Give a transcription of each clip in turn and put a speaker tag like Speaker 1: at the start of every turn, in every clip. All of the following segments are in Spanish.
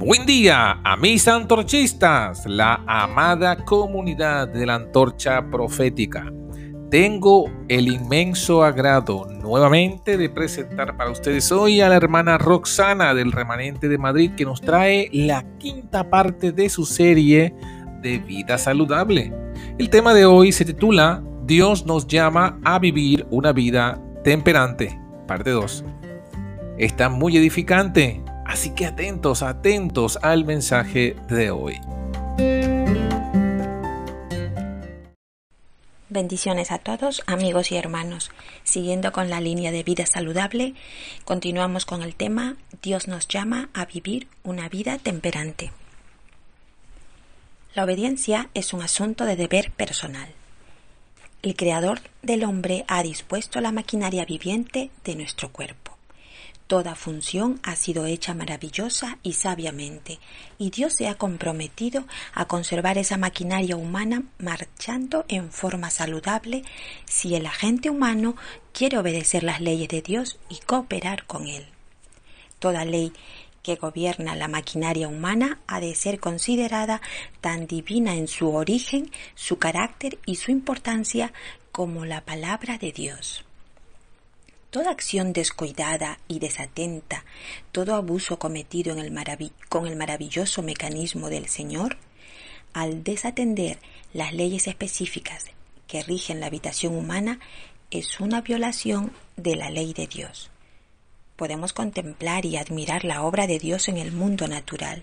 Speaker 1: Buen día a mis antorchistas, la amada comunidad de la antorcha profética. Tengo el inmenso agrado nuevamente de presentar para ustedes hoy a la hermana Roxana del Remanente de Madrid que nos trae la quinta parte de su serie de vida saludable. El tema de hoy se titula Dios nos llama a vivir una vida temperante, parte 2. Está muy edificante, Así que atentos, atentos al mensaje de hoy.
Speaker 2: Bendiciones a todos, amigos y hermanos. Siguiendo con la línea de vida saludable, continuamos con el tema Dios nos llama a vivir una vida temperante. La obediencia es un asunto de deber personal. El Creador del hombre ha dispuesto la maquinaria viviente de nuestro cuerpo. Toda función ha sido hecha maravillosa y sabiamente, y Dios se ha comprometido a conservar esa maquinaria humana marchando en forma saludable si el agente humano quiere obedecer las leyes de Dios y cooperar con Él. Toda ley que gobierna la maquinaria humana ha de ser considerada tan divina en su origen, su carácter y su importancia como la palabra de Dios. Toda acción descuidada y desatenta, todo abuso cometido en con el maravilloso mecanismo del Señor, al desatender las leyes específicas que rigen la habitación humana, es una violación de la ley de Dios. Podemos contemplar y admirar la obra de Dios en el mundo natural,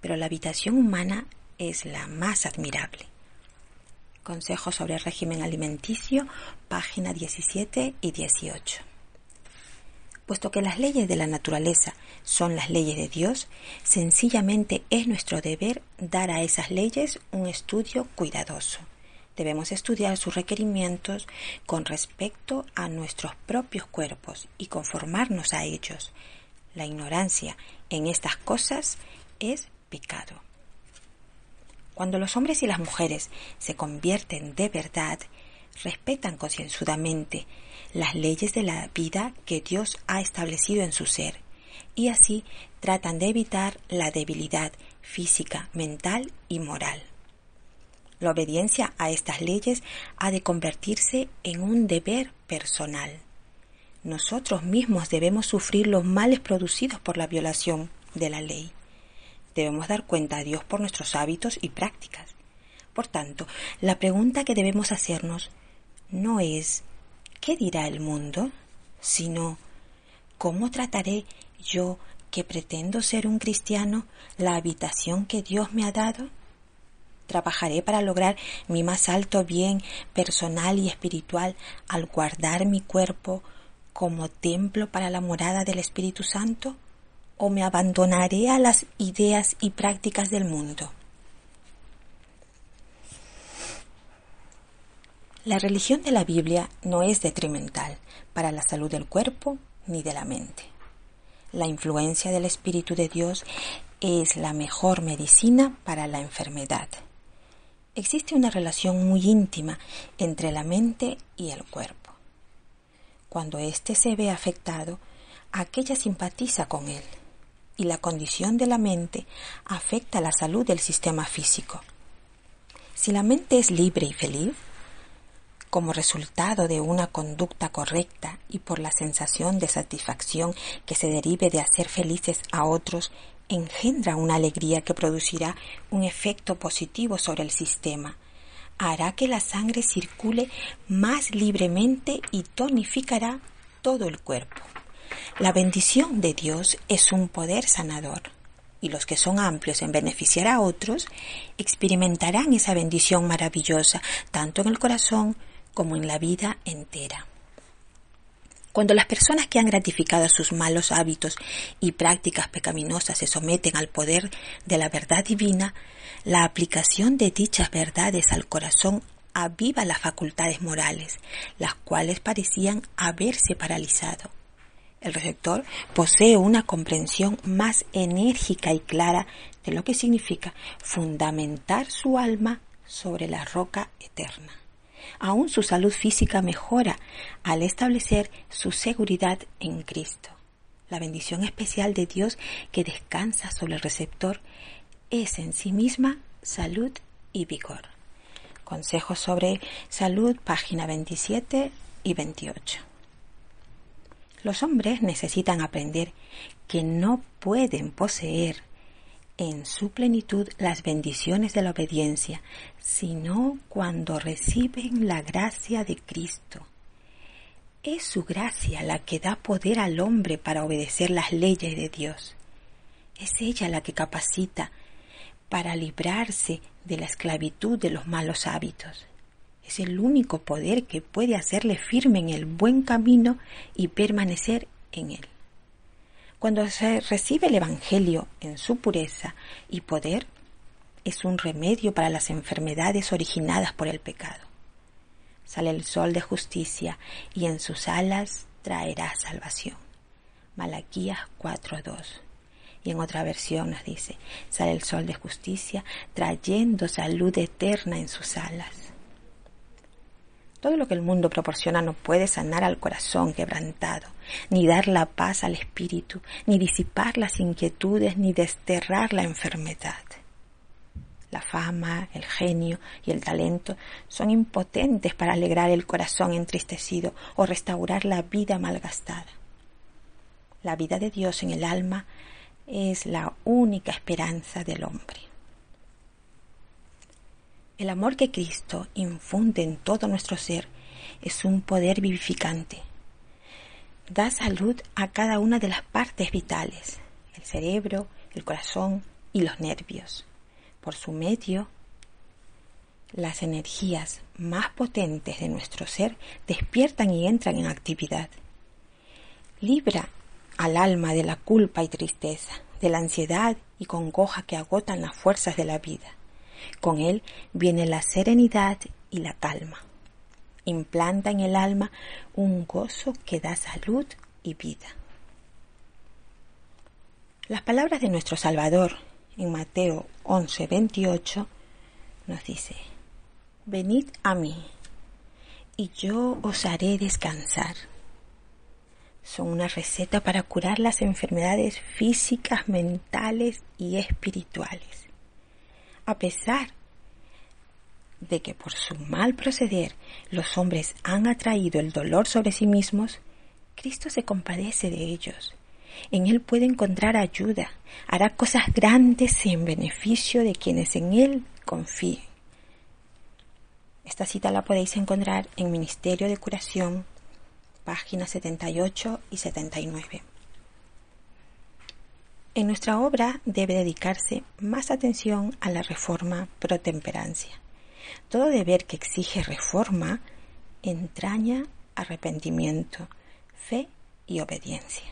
Speaker 2: pero la habitación humana es la más admirable. Consejos sobre el régimen alimenticio, página 17 y 18. Puesto que las leyes de la naturaleza son las leyes de Dios, sencillamente es nuestro deber dar a esas leyes un estudio cuidadoso. Debemos estudiar sus requerimientos con respecto a nuestros propios cuerpos y conformarnos a ellos. La ignorancia en estas cosas es pecado. Cuando los hombres y las mujeres se convierten de verdad, respetan concienzudamente las leyes de la vida que Dios ha establecido en su ser y así tratan de evitar la debilidad física, mental y moral. La obediencia a estas leyes ha de convertirse en un deber personal. Nosotros mismos debemos sufrir los males producidos por la violación de la ley debemos dar cuenta a Dios por nuestros hábitos y prácticas. Por tanto, la pregunta que debemos hacernos no es ¿qué dirá el mundo? sino ¿cómo trataré yo que pretendo ser un cristiano la habitación que Dios me ha dado? Trabajaré para lograr mi más alto bien personal y espiritual al guardar mi cuerpo como templo para la morada del Espíritu Santo? O me abandonaré a las ideas y prácticas del mundo. La religión de la Biblia no es detrimental para la salud del cuerpo ni de la mente. La influencia del Espíritu de Dios es la mejor medicina para la enfermedad. Existe una relación muy íntima entre la mente y el cuerpo. Cuando éste se ve afectado, aquella simpatiza con él y la condición de la mente afecta la salud del sistema físico. Si la mente es libre y feliz, como resultado de una conducta correcta y por la sensación de satisfacción que se derive de hacer felices a otros, engendra una alegría que producirá un efecto positivo sobre el sistema. Hará que la sangre circule más libremente y tonificará todo el cuerpo. La bendición de Dios es un poder sanador y los que son amplios en beneficiar a otros experimentarán esa bendición maravillosa tanto en el corazón como en la vida entera. Cuando las personas que han gratificado sus malos hábitos y prácticas pecaminosas se someten al poder de la verdad divina, la aplicación de dichas verdades al corazón aviva las facultades morales, las cuales parecían haberse paralizado el receptor posee una comprensión más enérgica y clara de lo que significa fundamentar su alma sobre la roca eterna. Aún su salud física mejora al establecer su seguridad en Cristo. la bendición especial de Dios que descansa sobre el receptor, es en sí misma salud y vigor. Consejos sobre salud, página 27 y 28. Los hombres necesitan aprender que no pueden poseer en su plenitud las bendiciones de la obediencia, sino cuando reciben la gracia de Cristo. Es su gracia la que da poder al hombre para obedecer las leyes de Dios. Es ella la que capacita para librarse de la esclavitud de los malos hábitos. Es el único poder que puede hacerle firme en el buen camino y permanecer en él. Cuando se recibe el Evangelio en su pureza y poder, es un remedio para las enfermedades originadas por el pecado. Sale el sol de justicia y en sus alas traerá salvación. Malaquías 4.2. Y en otra versión nos dice, sale el sol de justicia trayendo salud eterna en sus alas. Todo lo que el mundo proporciona no puede sanar al corazón quebrantado, ni dar la paz al espíritu, ni disipar las inquietudes, ni desterrar la enfermedad. La fama, el genio y el talento son impotentes para alegrar el corazón entristecido o restaurar la vida malgastada. La vida de Dios en el alma es la única esperanza del hombre. El amor que Cristo infunde en todo nuestro ser es un poder vivificante. Da salud a cada una de las partes vitales, el cerebro, el corazón y los nervios. Por su medio, las energías más potentes de nuestro ser despiertan y entran en actividad. Libra al alma de la culpa y tristeza, de la ansiedad y congoja que agotan las fuerzas de la vida con él viene la serenidad y la calma. Implanta en el alma un gozo que da salud y vida. Las palabras de nuestro Salvador en Mateo 11, 28 nos dice, Venid a mí y yo os haré descansar. Son una receta para curar las enfermedades físicas, mentales y espirituales a pesar de que por su mal proceder los hombres han atraído el dolor sobre sí mismos, Cristo se compadece de ellos. En Él puede encontrar ayuda, hará cosas grandes en beneficio de quienes en Él confíen. Esta cita la podéis encontrar en Ministerio de Curación, páginas 78 y 79. En nuestra obra debe dedicarse más atención a la reforma pro temperancia. Todo deber que exige reforma entraña arrepentimiento, fe y obediencia.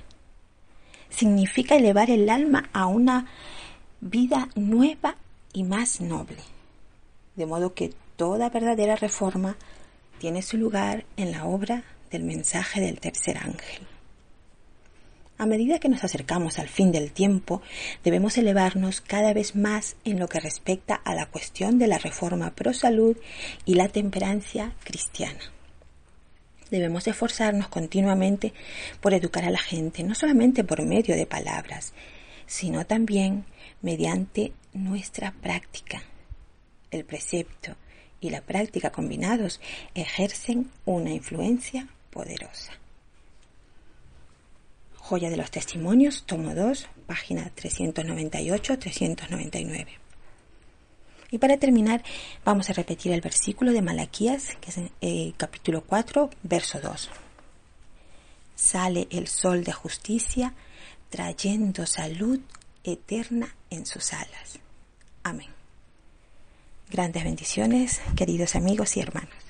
Speaker 2: Significa elevar el alma a una vida nueva y más noble. De modo que toda verdadera reforma tiene su lugar en la obra del mensaje del tercer ángel. A medida que nos acercamos al fin del tiempo, debemos elevarnos cada vez más en lo que respecta a la cuestión de la reforma pro salud y la temperancia cristiana. Debemos esforzarnos continuamente por educar a la gente, no solamente por medio de palabras, sino también mediante nuestra práctica. El precepto y la práctica combinados ejercen una influencia poderosa. Joya de los Testimonios, tomo 2, página 398-399. Y para terminar, vamos a repetir el versículo de Malaquías, que es el eh, capítulo 4, verso 2. Sale el sol de justicia, trayendo salud eterna en sus alas. Amén. Grandes bendiciones, queridos amigos y hermanos.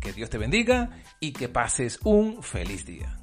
Speaker 1: Que Dios te bendiga y que pases un feliz día.